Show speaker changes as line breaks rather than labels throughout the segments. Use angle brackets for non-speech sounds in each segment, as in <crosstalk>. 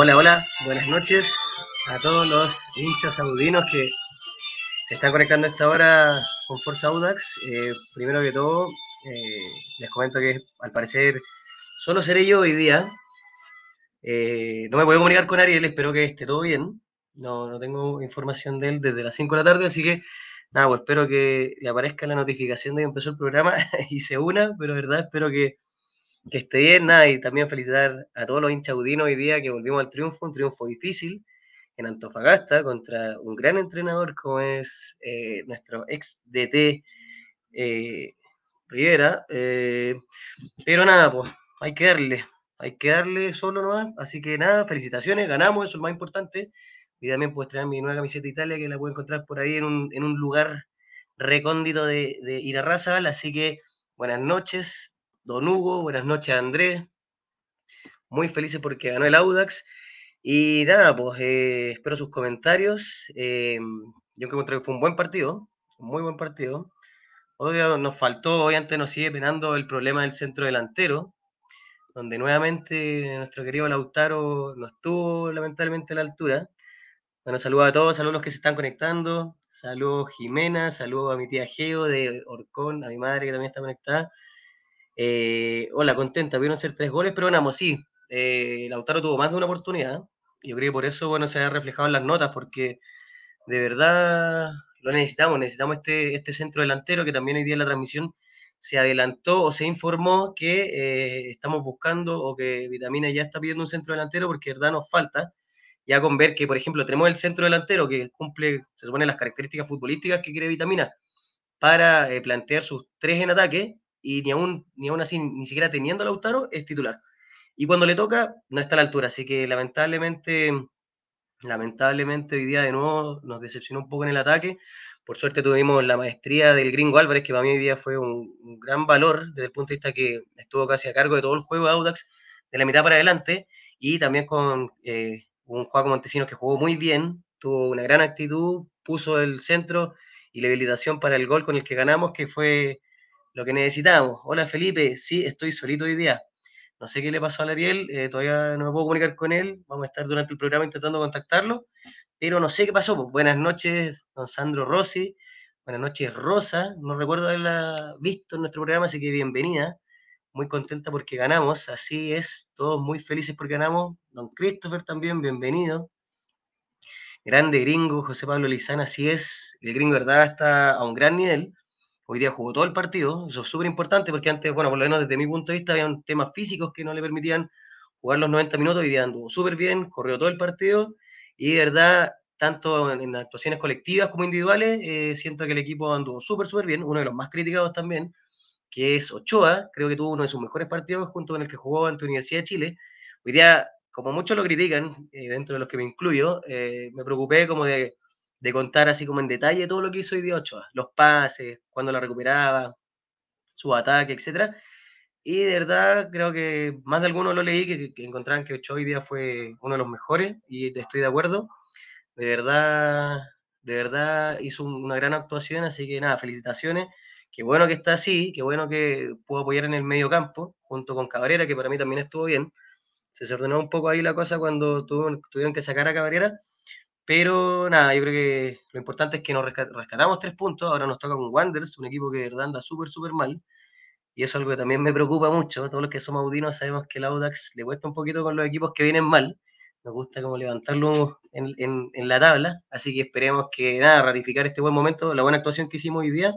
Hola, hola, buenas noches a todos los hinchas saudinos que se están conectando a esta hora con Forza Audax. Eh, primero que todo, eh, les comento que al parecer solo seré yo hoy día. Eh, no me puedo comunicar con Ariel, espero que esté todo bien. No, no tengo información de él desde las 5 de la tarde, así que nada, pues espero que le aparezca la notificación de que empezó el programa <laughs> y se una, pero verdad espero que que esté bien, nada, y también felicitar a todos los hinchas audinos hoy día que volvimos al triunfo, un triunfo difícil en Antofagasta contra un gran entrenador como es eh, nuestro ex DT eh, Rivera. Eh, pero nada, pues hay que darle, hay que darle solo nomás. Así que nada, felicitaciones, ganamos, eso es lo más importante. Y también puedes traer mi nueva camiseta de Italia que la puedo encontrar por ahí en un, en un lugar recóndito de, de Irarrázaval. Así que buenas noches, Don Hugo, buenas noches Andrés. Muy felices porque ganó el Audax. Y nada, pues eh, espero sus comentarios. Eh, yo encontré que fue un buen partido, un muy buen partido. Obvio, nos faltó, obviamente nos sigue penando el problema del centro delantero, donde nuevamente nuestro querido Lautaro no estuvo lamentablemente a la altura. Bueno, saludos a todos, saludos a los que se están conectando. Saludos Jimena, saludos a mi tía Geo de Orcón, a mi madre que también está conectada. Eh, hola, contenta, vieron ser tres goles, pero ganamos, sí. Eh, Lautaro tuvo más de una oportunidad. Yo creo que por eso, bueno, se ha reflejado en las notas, porque de verdad lo necesitamos, necesitamos este, este centro delantero que también hoy día en la transmisión se adelantó o se informó que eh, estamos buscando o que Vitamina ya está pidiendo un centro delantero porque de verdad nos falta. Ya con ver que, por ejemplo, tenemos el centro delantero que cumple, se supone, las características futbolísticas que quiere Vitamina para plantear sus tres en ataque, y ni aún, ni aún así, ni siquiera teniendo a Lautaro, es titular. Y cuando le toca, no está a la altura. Así que lamentablemente, lamentablemente hoy día de nuevo nos decepcionó un poco en el ataque. Por suerte tuvimos la maestría del gringo Álvarez, que para mí hoy día fue un, gran valor desde el punto de vista que estuvo casi a cargo de todo el juego de Audax, de la mitad para adelante, y también con eh, un Juaco Montesinos que jugó muy bien, tuvo una gran actitud, puso el centro y la habilitación para el gol con el que ganamos, que fue lo que necesitamos. Hola Felipe, sí, estoy solito hoy día. No sé qué le pasó a Ariel, eh, todavía no me puedo comunicar con él. Vamos a estar durante el programa intentando contactarlo, pero no sé qué pasó. Pues, buenas noches, don Sandro Rossi. Buenas noches, Rosa. No recuerdo haberla visto en nuestro programa, así que bienvenida. Muy contenta porque ganamos, así es. Todos muy felices porque ganamos. Don Christopher también, bienvenido. Grande gringo, José Pablo Lizana, así es. El gringo, verdad, está a un gran nivel. Hoy día jugó todo el partido, eso es súper importante porque antes, bueno, por lo menos desde mi punto de vista, había temas físicos que no le permitían jugar los 90 minutos. Hoy día anduvo súper bien, corrió todo el partido y de verdad, tanto en, actuaciones colectivas como individuales, eh, siento que el equipo anduvo súper, súper bien. Uno de los más criticados también, que es Ochoa, creo que tuvo uno de sus mejores partidos junto con el que jugó ante Universidad de Chile. Hoy día, como muchos lo critican, eh, dentro de los que me incluyo, eh, me preocupé como de de contar así como en detalle todo lo que hizo hoy día Ochoa, los pases, cuando la recuperaba, su ataque, etcétera. Y de verdad creo que más de algunos lo leí que, que encontraban que Ochoa hoy día fue uno de los mejores y estoy de acuerdo. De verdad, de verdad hizo una gran actuación, así que nada, felicitaciones. Qué bueno que está así, qué bueno que pudo apoyar en el medio campo junto con Cabrera, que para mí también estuvo bien. Se desordenó un poco ahí la cosa cuando tuvieron que sacar a Cabrera, pero nada, yo creo que lo importante es que nos rescatamos tres puntos. Ahora nos toca con Wanderers, un equipo que de verdad anda súper, súper mal. Y eso es algo que también me preocupa mucho. Todos los que somos audinos sabemos que el Audax le cuesta un poquito con los equipos que vienen mal. Nos gusta como levantarlo en, en, la tabla. Así que esperemos que nada, ratificar este buen momento, la buena actuación que hicimos hoy día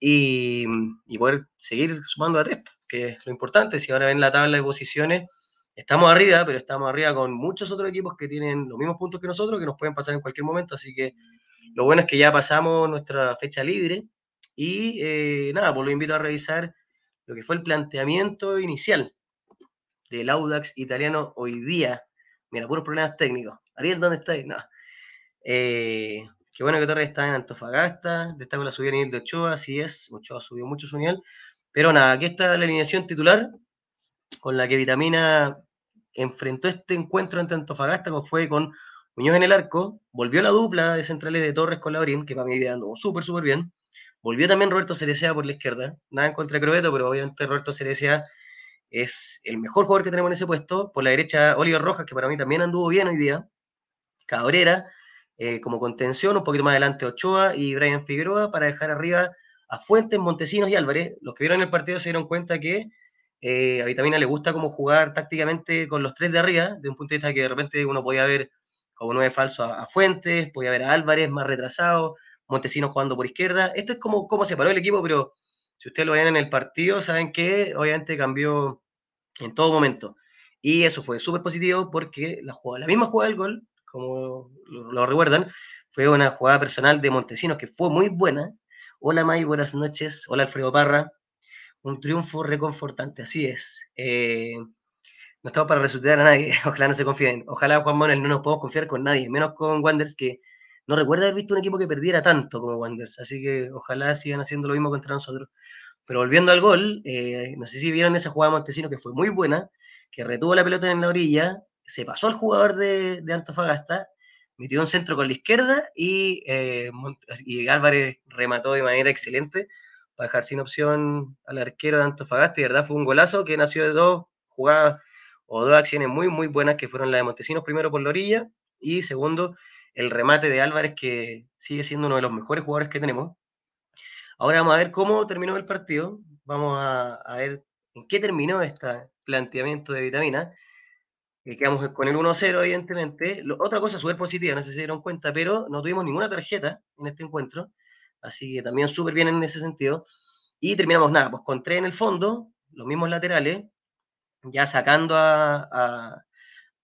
y, y poder seguir sumando a tres, que es lo importante. Si ahora ven la tabla de posiciones, Estamos arriba, pero estamos arriba con muchos otros equipos que tienen los mismos puntos que nosotros, que nos pueden pasar en cualquier momento. Así que lo bueno es que ya pasamos nuestra fecha libre. Y eh, nada, pues lo invito a revisar lo que fue el planteamiento inicial del Audax italiano hoy día. Mira, puros problemas técnicos. Ariel, ¿dónde estáis? No. Eh, qué bueno que Torres está en Antofagasta. Destaco la subida de nivel de Ochoa, así es. Ochoa subió mucho su nivel. Pero nada, aquí está la alineación titular con la que Vitamina enfrentó este encuentro entre Antofagasta, que fue con Muñoz en el arco, volvió la dupla de centrales de Torres con Laurín, que para mí anduvo súper, súper bien. Volvió también Roberto Cerecea por la izquierda, nada en contra de Crobeto, pero obviamente Roberto Cerecea es el mejor jugador que tenemos en ese puesto. Por la derecha, Oliver Rojas, que para mí también anduvo bien hoy día. Cabrera, eh, como contención, un poquito más adelante Ochoa y Brian Figueroa para dejar arriba a Fuentes, Montesinos y Álvarez. Los que vieron el partido se dieron cuenta que eh, a Vitamina le gusta como jugar tácticamente con los tres de arriba, de un punto de vista que de repente uno podía ver como nueve falso a, Fuentes, podía ver a Álvarez más retrasado, Montesinos jugando por izquierda. Esto es como, como se paró el equipo, pero si ustedes lo ven en el partido, saben que obviamente cambió en todo momento. Y eso fue súper positivo porque la, jugada, la misma jugada del gol, como lo, recuerdan, fue una jugada personal de Montesinos que fue muy buena. Hola May, buenas noches. Hola Alfredo Parra. Un triunfo reconfortante, así es. Eh, no estamos para resucitar a nadie, <laughs> ojalá no se confíen. Ojalá Juan Manuel no nos podemos confiar con nadie, menos con Wanderers que no recuerda haber visto un equipo que perdiera tanto como Wanderers, así que ojalá sigan haciendo lo mismo contra nosotros. Pero volviendo al gol, eh, no sé si vieron esa jugada de Montesino que fue muy buena, que retuvo la pelota en la orilla, se pasó al jugador de, Antofagasta, metió un centro con la izquierda y, eh, y Álvarez remató de manera excelente para dejar sin opción al arquero de Antofagasta. Y verdad fue un golazo que nació de dos jugadas o dos acciones muy, muy buenas que fueron la de Montesinos, primero por la orilla y segundo el remate de Álvarez, que sigue siendo uno de los mejores jugadores que tenemos. Ahora vamos a ver cómo terminó el partido. Vamos a, ver en qué terminó este planteamiento de vitamina. Eh, quedamos con el 1-0, evidentemente. otra cosa súper positiva, no sé si se dieron cuenta, pero no tuvimos ninguna tarjeta en este encuentro. Así que también súper bien en ese sentido. Y terminamos nada, pues con tres en el fondo, los mismos laterales, ya sacando a,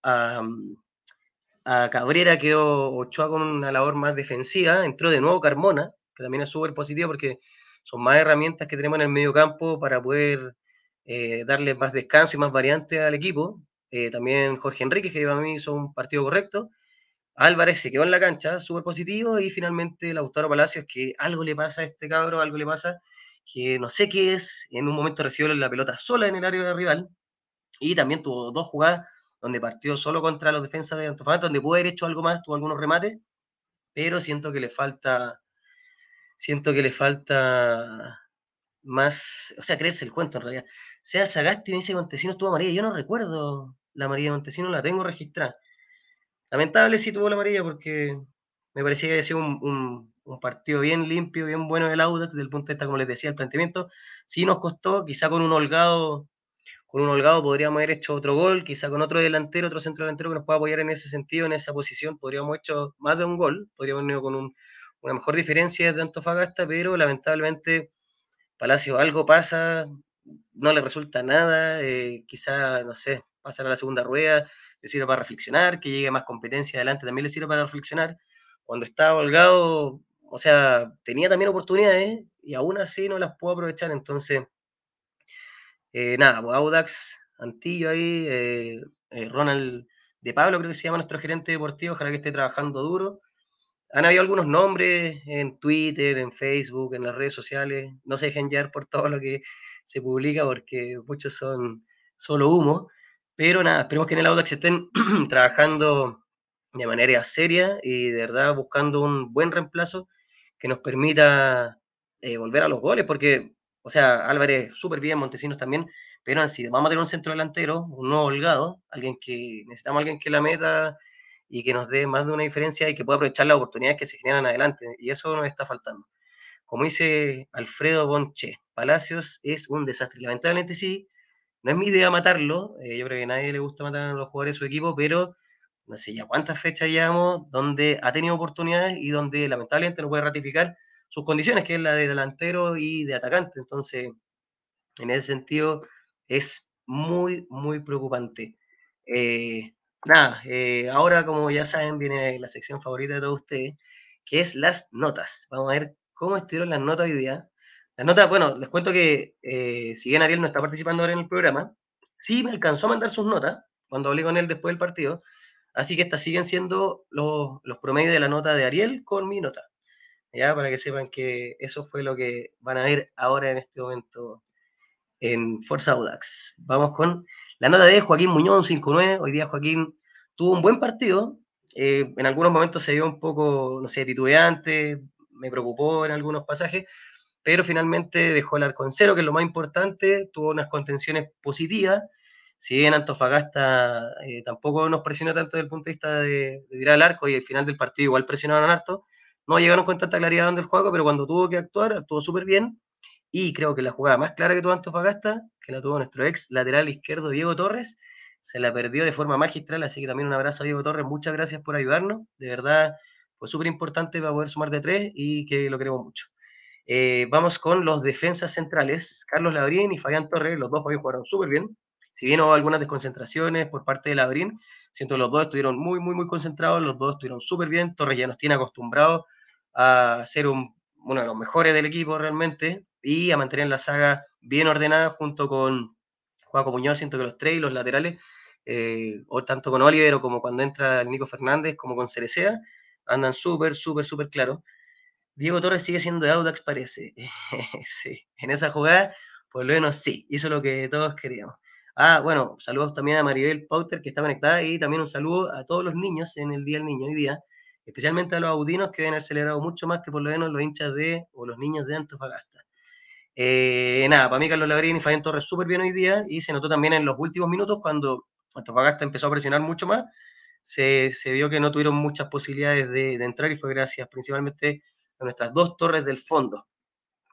a, Cabrera, quedó Ochoa con una labor más defensiva, entró de nuevo Carmona, que también es súper positivo porque son más herramientas que tenemos en el medio campo para poder eh, darle más descanso y más variante al equipo. Eh, también Jorge Enrique, que para mí hizo un partido correcto. Álvarez se quedó en la cancha, súper positivo, y finalmente Lautaro Palacios, que algo le pasa a este cabro, algo le pasa, que no sé qué es, en un momento recibió la pelota sola en el área de rival, y también tuvo dos jugadas donde partió solo contra los defensas de Antofagasta, donde pudo haber hecho algo más, tuvo algunos remates, pero siento que le falta, siento que le falta más, o sea, creerse el cuento en realidad. Sea Sagasti me dice Montesinos tuvo amarilla, yo no recuerdo la amarilla de Montesinos, la tengo registrada. Lamentable si tuvo la amarilla porque me parecía que había sido un, partido bien limpio, bien bueno del Audax, desde el punto de vista, como les decía, el planteamiento. Sí nos costó, quizá con un holgado, con un holgado podríamos haber hecho otro gol, quizá con otro delantero, otro centro delantero que nos pueda apoyar en ese sentido, en esa posición, podríamos haber hecho más de un gol, podríamos haber con una mejor diferencia de Antofagasta, pero lamentablemente Palacio algo pasa, no le resulta nada, eh, quizá, no sé, pasar la segunda rueda, le sirve para reflexionar, que llegue más competencia adelante también le sirve para reflexionar. Cuando estaba holgado, o sea, tenía también oportunidades y aún así no las puedo aprovechar. Entonces, eh, nada, pues Audax, Antillo ahí, eh, eh, Ronald de Pablo, creo que se llama nuestro gerente deportivo, ojalá que esté trabajando duro. Han habido algunos nombres en Twitter, en Facebook, en las redes sociales. No se dejen llevar por todo lo que se publica porque muchos son solo humo. Pero nada, esperemos que en el Audax estén <clears throat> trabajando de manera seria y de verdad buscando un buen reemplazo que nos permita eh, volver a los goles, porque, o sea, Álvarez súper bien, Montesinos también, pero si vamos a tener un centro delantero, un nuevo holgado, alguien que necesitamos alguien que la meta y que nos dé más de una diferencia y que pueda aprovechar las oportunidades que se generan adelante, y eso nos está faltando. Como dice Alfredo Bonche, Palacios es un desastre, lamentablemente sí, no es mi idea matarlo, eh, yo creo que a nadie le gusta matar a los jugadores de su equipo, pero no sé ya cuántas fechas llevamos donde ha tenido oportunidades y donde lamentablemente no puede ratificar sus condiciones, que es la de delantero y de atacante. Entonces, en ese sentido, es muy, muy preocupante. Eh, nada, eh, ahora como ya saben, viene la sección favorita de todos ustedes, que es las notas. Vamos a ver cómo estuvieron las notas hoy día. Las notas, bueno, les cuento que eh, si bien Ariel no está participando ahora en el programa, sí me alcanzó a mandar sus notas cuando hablé con él después del partido. Así que estas siguen siendo los, los promedios de la nota de Ariel con mi nota. Ya, para que sepan que eso fue lo que van a ver ahora en este momento en Forza Audax. Vamos con la nota de Joaquín Muñoz, 5-9. Hoy día Joaquín tuvo un buen partido. Eh, en algunos momentos se vio un poco, no sé, titubeante, me preocupó en algunos pasajes, pero finalmente dejó el arco en cero, que es lo más importante, tuvo unas contenciones positivas, si bien Antofagasta eh, tampoco nos presionó tanto desde el punto de vista de, tirar el arco y al final del partido igual presionaron harto, no llegaron con tanta claridad donde el juego, pero cuando tuvo que actuar, actuó súper bien. Y creo que la jugada más clara que tuvo Antofagasta, que la tuvo nuestro ex lateral izquierdo Diego Torres, se la perdió de forma magistral, así que también un abrazo a Diego Torres, muchas gracias por ayudarnos, de verdad fue súper importante para poder sumar de tres y que lo queremos mucho. Eh, vamos con los defensas centrales, Carlos Labrín y Fabián Torres, los dos jugaron súper bien, si bien hubo algunas desconcentraciones por parte de Labrín, siento que los dos estuvieron muy, muy, muy concentrados, los dos estuvieron súper bien, Torres ya nos tiene acostumbrados a ser uno de los mejores del equipo realmente y a mantener la saga bien ordenada junto con Juan Muñoz, siento que los tres y los laterales, eh, o tanto con Oliver como cuando entra Nico Fernández como con Cerecea, andan súper, súper, súper claros. Diego Torres sigue siendo de Audax, parece. <laughs> sí, en esa jugada, por lo menos sí, hizo lo que todos queríamos. Ah, bueno, saludos también a Maribel Pauter que está conectada y también un saludo a todos los niños en el Día del Niño hoy día, especialmente a los audinos que deben haber celebrado mucho más que por lo menos los hinchas de o los niños de Antofagasta. Eh, nada, para mí Carlos Labrín y Fabián Torres súper bien hoy día y se notó también en los últimos minutos cuando Antofagasta empezó a presionar mucho más, se, vio que no tuvieron muchas posibilidades de, entrar y fue gracias principalmente nuestras dos torres del fondo.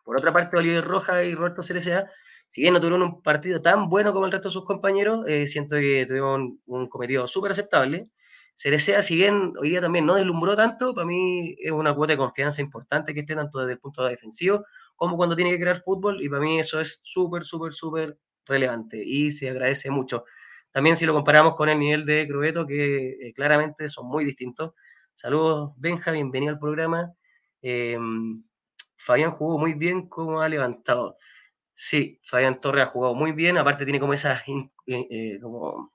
Por otra parte, Oliver Roja y Roberto Cerecea, si bien no tuvieron un partido tan bueno como el resto de sus compañeros, eh, siento que tuvieron un cometido súper aceptable. Cerecea, si bien hoy día también no deslumbró tanto, para mí es una cuota de confianza importante que esté tanto desde el punto de defensivo como cuando tiene que crear fútbol, y para mí eso es súper, súper, súper relevante y se agradece mucho. También si lo comparamos con el nivel de Crobeto, que eh, claramente son muy distintos. Saludos, Benja, bienvenido al programa. Em, Fabián jugó muy bien como ha levantado. Sí, Fabián Torres ha jugado muy bien, aparte tiene como esas, eh, eh, como,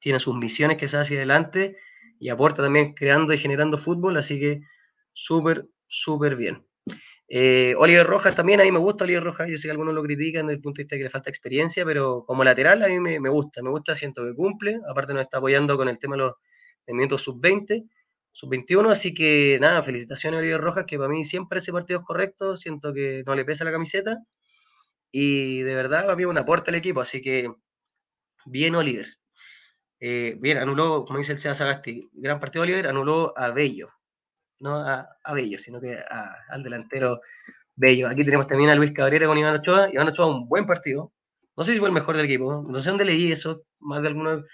tiene sus misiones que se hace hacia adelante y aporta también creando y generando fútbol, así que súper, súper bien. Eh, Oliver Rojas también, a mí me gusta Oliver Rojas, yo sé que algunos lo critican desde el punto de vista de que le falta experiencia, pero como lateral a mí me, gusta, me gusta, siento que cumple, aparte nos está apoyando con el tema de los minutos sub-20, sub-21, así que nada, felicitaciones a Oliver Rojas, que para mí siempre ese partido es correcto, siento que no le pesa la camiseta, y de verdad para mí un aporte al equipo, así que bien Oliver. Eh, bien, anuló, como dice el César Sagasti, gran partido Oliver, anuló a Bello, no a, Bello, sino que al delantero Bello. Aquí tenemos también a Luis Cabrera con Iván Ochoa. Iván Ochoa, un buen partido. No sé si fue el mejor del equipo. No sé dónde leí eso. Más de alguno,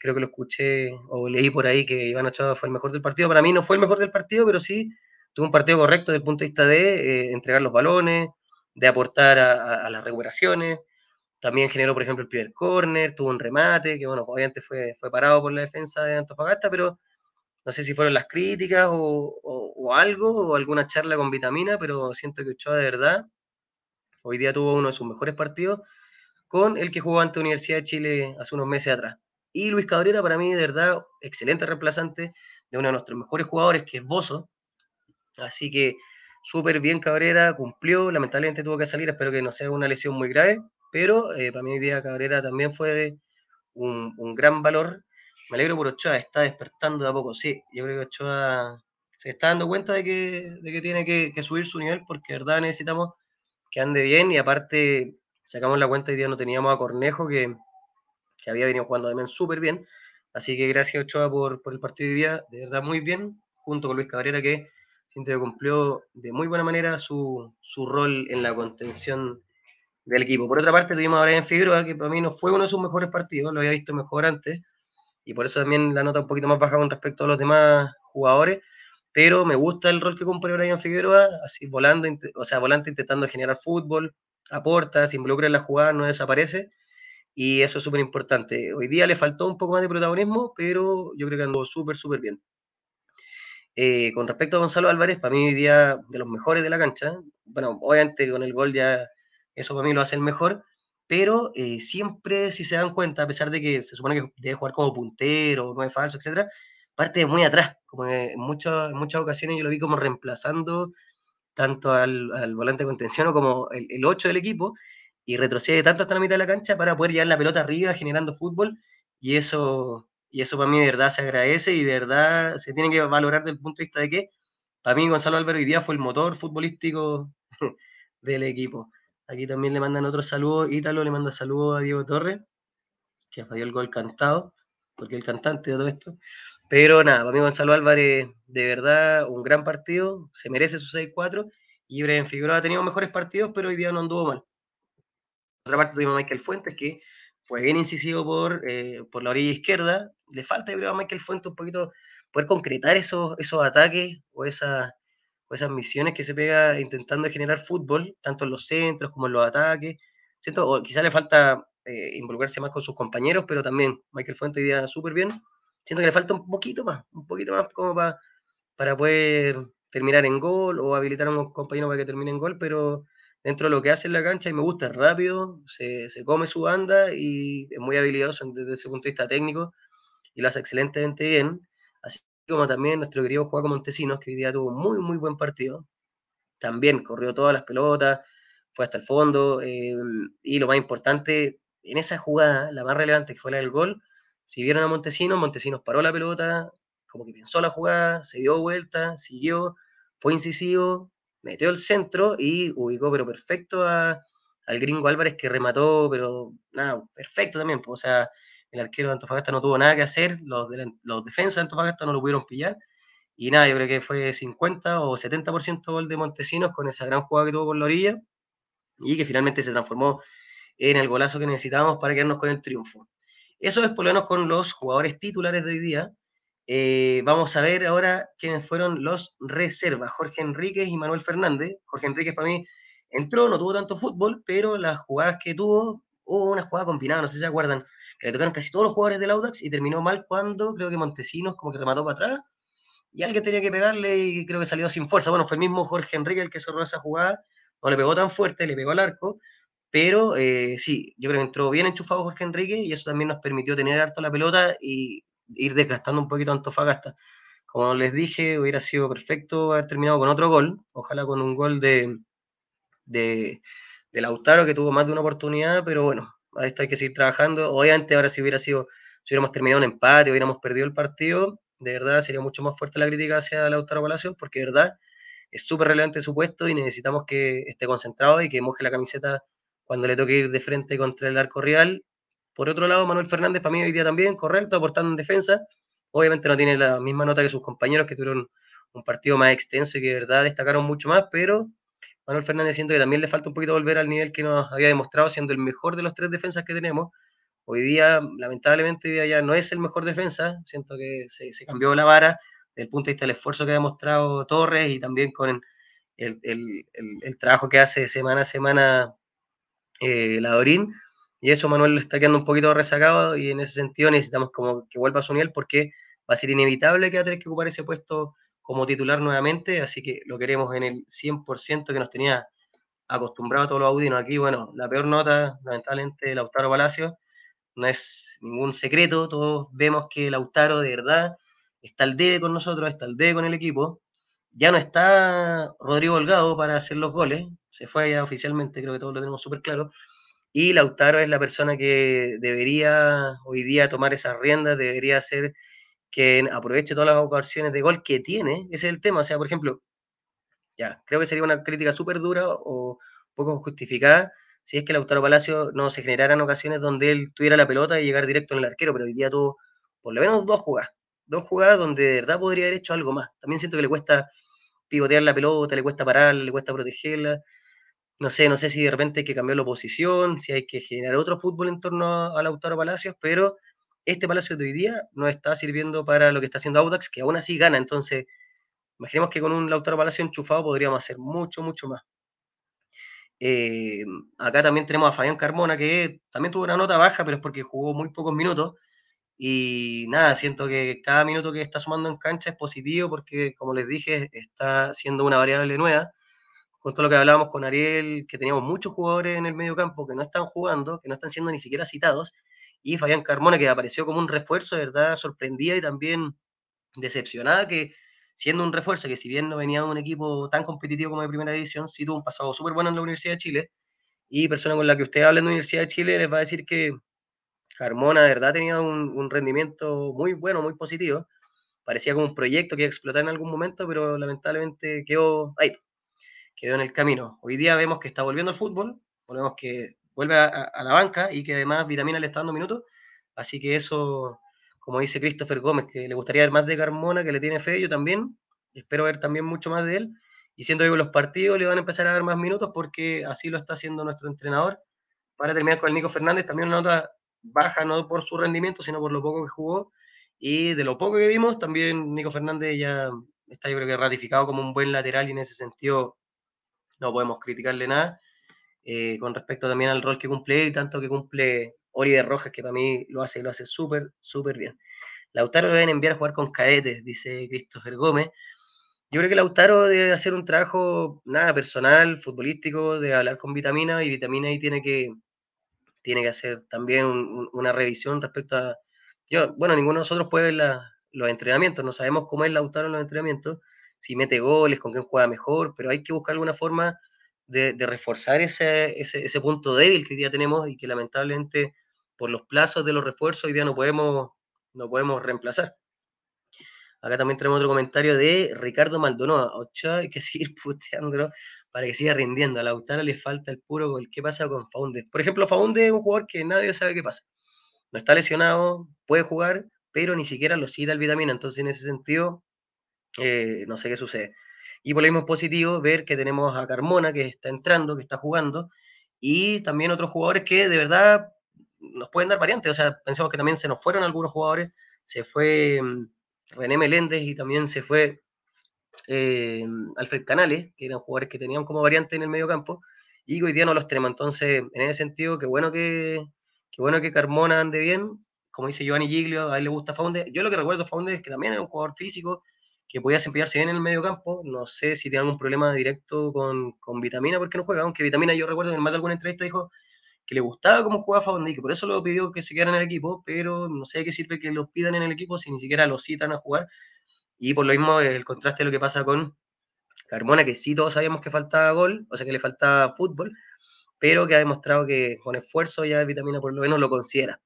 creo que lo escuché o leí por ahí que Iván Ochoa fue el mejor del partido. Para mí no fue el mejor del partido, pero sí tuvo un partido correcto desde el punto de vista de eh, entregar los balones, de aportar a, las recuperaciones. También generó, por ejemplo, el primer córner, tuvo un remate, que bueno, obviamente fue, fue parado por la defensa de Antofagasta, pero no sé si fueron las críticas o, algo, o alguna charla con vitamina, pero siento que Ochoa de verdad hoy día tuvo uno de sus mejores partidos con el que jugó ante Universidad de Chile hace unos meses atrás. Y Luis Cabrera, para mí, de verdad, excelente reemplazante de uno de nuestros mejores jugadores, que es Bozo. Así que súper bien Cabrera, cumplió, lamentablemente tuvo que salir, espero que no sea una lesión muy grave, pero eh, para mí hoy día Cabrera también fue un, un gran valor me alegro por Ochoa, está despertando de a poco. Sí, yo creo que Ochoa se está dando cuenta de que, de que tiene que, subir su nivel porque de verdad necesitamos que ande bien y aparte sacamos la cuenta y día no teníamos a Cornejo que, que había venido jugando también súper bien. Así que gracias Ochoa por, por el partido de día, de verdad muy bien, junto con Luis Cabrera que siento que cumplió de muy buena manera su, su rol en la contención del equipo. Por otra parte, tuvimos a Brian Figueroa, que para mí no fue uno de sus mejores partidos, lo había visto mejor antes, y por eso también la nota un poquito más baja con respecto a los demás jugadores, pero me gusta el rol que cumple Brian Figueroa, así volando, o sea, volante intentando generar fútbol, aporta, se involucra en la jugada, no desaparece, y eso es súper importante. Hoy día le faltó un poco más de protagonismo, pero yo creo que andó súper, súper bien. Eh, con respecto a Gonzalo Álvarez, para mí hoy día de los mejores de la cancha, bueno, obviamente con el gol ya eso para mí lo hace el mejor, pero eh, siempre, si se dan cuenta, a pesar de que se supone que debe jugar como puntero, no es falso, etcétera, parte de muy atrás, como en muchas, muchas ocasiones yo lo vi como reemplazando tanto al, al volante de contención o como el, el 8 del equipo, y retrocede tanto hasta la mitad de la cancha para poder llevar la pelota arriba generando fútbol, y eso, y eso para mí de verdad se agradece y de verdad se tiene que valorar desde el punto de vista de que para mí Gonzalo Álvaro hoy día fue el motor futbolístico <laughs> del equipo. Aquí también le mandan otro saludo. Ítalo le manda saludos a Diego Torres, que falló el gol cantado, porque el cantante de todo esto. Pero nada, para mí Gonzalo Álvarez, de verdad, un gran partido, se merece su 6-4. Y Brian Figueroa ha tenido mejores partidos, pero hoy día no anduvo mal. Otra parte tuvimos Michael Fuentes, que fue bien incisivo por, eh, por la orilla izquierda. Le falta, yo creo, a Michael Fuentes un poquito poder concretar esos, esos ataques o, esa, o esas misiones que se pega intentando generar fútbol, tanto en los centros como en los ataques. Siento, o quizá le falta eh, involucrarse más con sus compañeros, pero también Michael Fuentes día súper bien. Siento que le falta un poquito más, un poquito más como para, para poder terminar en gol o habilitar a un compañero para que termine en gol, pero dentro de lo que hace en la cancha y me gusta, es rápido, se, se come su banda y es muy habilidoso desde ese punto de vista técnico y lo hace excelentemente bien. Así como también nuestro querido Juaco Montesinos, que hoy día tuvo un muy, muy buen partido. También corrió todas las pelotas, fue hasta el fondo. Eh, y lo más importante, en esa jugada, la más relevante que fue la del gol, si vieron a Montesinos, Montesinos paró la pelota, como que pensó la jugada, se dio vuelta, siguió, fue incisivo, metió el centro y ubicó, pero perfecto a, al gringo Álvarez que remató, pero nada, perfecto también. O sea, el arquero de Antofagasta no tuvo nada que hacer, los, los defensas de Antofagasta no lo pudieron pillar. Y nada, yo creo que fue 50 o 70% gol de Montesinos con esa gran jugada que tuvo por la orilla y que finalmente se transformó en el golazo que necesitábamos para quedarnos con el triunfo. Eso es por lo menos con los jugadores titulares de hoy día. Eh, vamos a ver ahora quiénes fueron los reservas, Jorge Enríquez y Manuel Fernández. Jorge Enríquez para mí entró, no tuvo tanto fútbol, pero las jugadas que tuvo, hubo una jugada combinada, no sé si se acuerdan, que le tocaron casi todos los jugadores del Audax y terminó mal cuando creo que Montesinos como que remató para atrás y alguien tenía que pegarle y creo que salió sin fuerza. Bueno, fue el mismo Jorge Enrique el que cerró esa jugada, no le pegó tan fuerte, le pegó al arco, pero eh, sí, yo creo que entró bien enchufado Jorge Enrique y eso también nos permitió tener harto la pelota y ir desgastando un poquito a Antofagasta. Como les dije, hubiera sido perfecto haber terminado con otro gol, ojalá con un gol de, de, de Lautaro que tuvo más de una oportunidad, pero bueno, a esto hay que seguir trabajando. Obviamente ahora si hubiera sido, si hubiéramos terminado un empate, hubiéramos perdido el partido, de verdad sería mucho más fuerte la crítica hacia Lautaro Palacio, porque de verdad es súper relevante su puesto y necesitamos que esté concentrado y que moje la camiseta cuando le toque ir de frente contra el arco real. Por otro lado, Manuel Fernández para mí hoy día también, correcto, aportando en defensa. Obviamente no tiene la misma nota que sus compañeros que tuvieron un partido más extenso y que de verdad destacaron mucho más, pero Manuel Fernández siento que también le falta un poquito volver al nivel que nos había demostrado siendo el mejor de los tres defensas que tenemos. Hoy día, lamentablemente, ya no es el mejor defensa. Siento que se, cambió la vara desde el punto de vista del esfuerzo que ha demostrado Torres y también con el, trabajo que hace semana a semana eh, la Dorín. Y eso Manuel lo está quedando un poquito rezagado y en ese sentido necesitamos como que vuelva a su nivel porque va a ser inevitable que va a tener que ocupar ese puesto como titular nuevamente, así que lo queremos en el 100% que nos tenía acostumbrado todos los audinos. Aquí, bueno, la peor nota, lamentablemente, Lautaro Palacio, no es ningún secreto, todos vemos que Lautaro de verdad está al debe con nosotros, está al debe con el equipo. Ya no está Rodrigo Holgado para hacer los goles, se fue ya oficialmente, creo que todos lo tenemos súper claro. Y Lautaro es la persona que debería hoy día tomar esas riendas, debería ser que aproveche todas las ocasiones de gol que tiene, ese es el tema. O sea, por ejemplo, ya, creo que sería una crítica súper dura o poco justificada si es que Lautaro Palacio no se generaran ocasiones donde él tuviera la pelota y llegar directo en el arquero, pero hoy día tuvo por lo menos dos jugadas, dos jugadas donde de verdad podría haber hecho algo más. También siento que le cuesta pivotear la pelota, le cuesta parar, le cuesta protegerla. No sé, no sé si de repente hay que cambiar la posición, si hay que generar otro fútbol en torno a Lautaro Palacios, pero este Palacio de hoy día no está sirviendo para lo que está haciendo Audax, que aún así gana. Entonces, imaginemos que con un Lautaro Palacio enchufado podríamos hacer mucho, mucho más. Eh, acá también tenemos a Fabián Carmona, que también tuvo una nota baja, pero es porque jugó muy pocos minutos. Y nada, siento que cada minuto que está sumando en cancha es positivo porque, como les dije, está siendo una variable nueva. Con todo lo que hablábamos con Ariel, que teníamos muchos jugadores en el medio campo que no están jugando, que no están siendo ni siquiera citados, y Fabián Carmona, que apareció como un refuerzo, de verdad, sorprendida y también decepcionada, que siendo un refuerzo, que si bien no venía de un equipo tan competitivo como de primera división, sí tuvo un pasado súper bueno en la Universidad de Chile, y persona con la que usted habla en la Universidad de Chile les va a decir que Carmona, de verdad, tenía un, rendimiento muy bueno, muy positivo, parecía como un proyecto que iba a explotar en algún momento, pero lamentablemente quedó ahí, quedó en el camino. Hoy día vemos que está volviendo al fútbol, volvemos que vuelve a, la banca y que además Vitamina le está dando minutos. Así que eso, como dice Christopher Gómez, que le gustaría ver más de Carmona, que le tiene fe, yo también. Espero ver también mucho más de él. Y siento que los partidos le van a empezar a dar más minutos porque así lo está haciendo nuestro entrenador. Para terminar con el Nico Fernández, también una nota baja, no por su rendimiento, sino por lo poco que jugó. Y de lo poco que vimos, también Nico Fernández ya está yo creo que ratificado como un buen lateral y en ese sentido no podemos criticarle nada. Eh, con respecto también al rol que cumple él, tanto que cumple Oliver Rojas, que para mí lo hace, lo hace súper, súper bien. Lautaro lo deben enviar a jugar con cadetes, dice Christopher Gómez. Yo creo que Lautaro debe hacer un trabajo, nada, personal, futbolístico, de hablar con Vitamina, y Vitamina ahí tiene que, tiene que hacer también una revisión respecto a... Yo, bueno, ninguno de nosotros puede ver los entrenamientos, no sabemos cómo es Lautaro en los entrenamientos, si mete goles, con quién juega mejor, pero hay que buscar alguna forma de, reforzar ese, punto débil que hoy día tenemos y que lamentablemente por los plazos de los refuerzos hoy día no podemos, no podemos reemplazar. Acá también tenemos otro comentario de Ricardo Maldonado. Ochoa hay que <laughs> seguir puteándolo para que siga rindiendo. A Lautaro le falta el puro gol. ¿Qué pasa con Faunde? Por ejemplo, Faunde es un jugador que nadie sabe qué pasa. No está lesionado, puede jugar, pero ni siquiera lo cita el vitamina. Entonces, en ese sentido, eh, no sé qué sucede. Y por lo mismo positivo ver que tenemos a Carmona, que está entrando, que está jugando, y también otros jugadores que de verdad nos pueden dar variantes. O sea, pensamos que también se nos fueron algunos jugadores. Se fue mm, René Meléndez y también se fue eh, Alfred Canales, que eran jugadores que tenían como variante en el medio campo, y hoy día no los tenemos. Entonces, en ese sentido, qué bueno que, qué bueno que Carmona ande bien. Como dice Giovanni Giglio, a él le gusta Faunde. Yo lo que recuerdo de Faunde es que también era un jugador físico, que podía desempeñarse bien en el medio campo. No sé si tiene algún problema directo con, con Vitamina porque no juega, aunque Vitamina yo recuerdo que en más de alguna entrevista dijo que le gustaba cómo jugaba y que por eso lo pidió que se quedara en el equipo, pero no sé qué sirve que lo pidan en el equipo si ni siquiera lo citan a jugar. Y por lo mismo el contraste de lo que pasa con Carmona, que sí todos sabíamos que faltaba gol, o sea que le faltaba fútbol, pero que ha demostrado que con esfuerzo ya Vitamina por lo menos lo considera.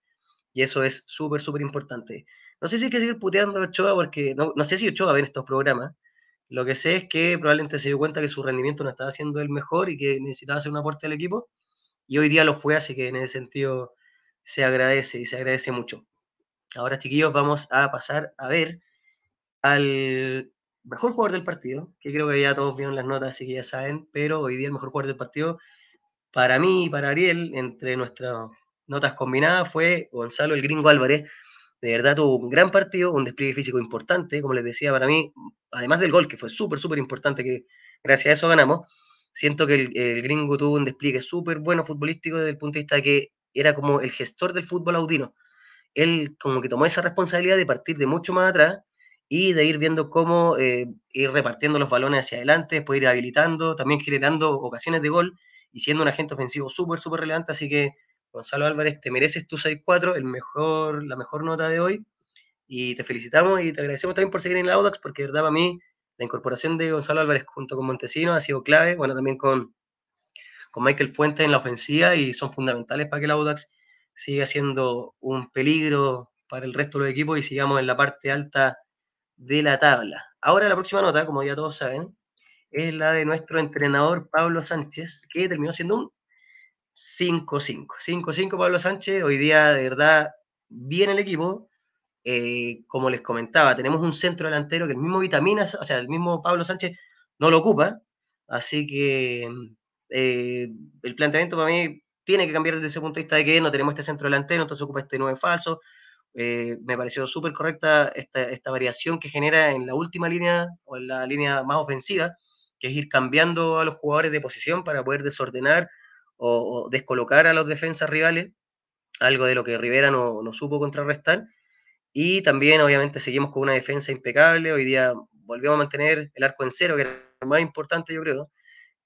Y eso es súper, súper importante. No sé si hay que seguir puteando a Ochoa porque no, no sé si Ochoa ve en estos programas. Lo que sé es que probablemente se dio cuenta que su rendimiento no estaba siendo el mejor y que necesitaba hacer un aporte al equipo. Y hoy día lo fue, así que en ese sentido se agradece y se agradece mucho. Ahora, chiquillos, vamos a pasar a ver al mejor jugador del partido, que creo que ya todos vieron las notas, así que ya saben, pero hoy día el mejor jugador del partido, para mí y para Ariel, entre nuestras notas combinadas, fue Gonzalo el Gringo Álvarez, de verdad tuvo un gran partido, un despliegue físico importante, como les decía, para mí, además del gol, que fue súper, súper importante, que gracias a eso ganamos, siento que el, gringo tuvo un despliegue súper bueno futbolístico desde el punto de vista de que era como el gestor del fútbol audino. Él como que tomó esa responsabilidad de partir de mucho más atrás y de ir viendo cómo eh, ir repartiendo los balones hacia adelante, después ir habilitando, también generando ocasiones de gol y siendo un agente ofensivo súper, súper relevante. Así que Gonzalo Álvarez, te mereces tu 6-4, el mejor, la mejor nota de hoy. Y te felicitamos y te agradecemos también por seguir en la Audax, porque verdad para mí la incorporación de Gonzalo Álvarez junto con Montesino ha sido clave. Bueno, también con, con Michael Fuentes en la ofensiva y son fundamentales para que la Audax siga siendo un peligro para el resto de los equipos y sigamos en la parte alta de la tabla. Ahora la próxima nota, como ya todos saben, es la de nuestro entrenador Pablo Sánchez, que terminó siendo un 5-5. 5-5 Pablo Sánchez, hoy día de verdad bien el equipo. Eh, como les comentaba, tenemos un centro delantero que el mismo Vitaminas, o sea, el mismo Pablo Sánchez no lo ocupa. Así que eh, el planteamiento para mí tiene que cambiar desde ese punto de vista de que no tenemos este centro delantero, entonces ocupa este 9 falso. Eh, me pareció súper correcta esta, esta, variación que genera en la última línea o en la línea más ofensiva, que es ir cambiando a los jugadores de posición para poder desordenar o, descolocar a los defensas rivales, algo de lo que Rivera no, no, supo contrarrestar. Y también, obviamente, seguimos con una defensa impecable. Hoy día volvimos a mantener el arco en cero, que era lo más importante, yo creo.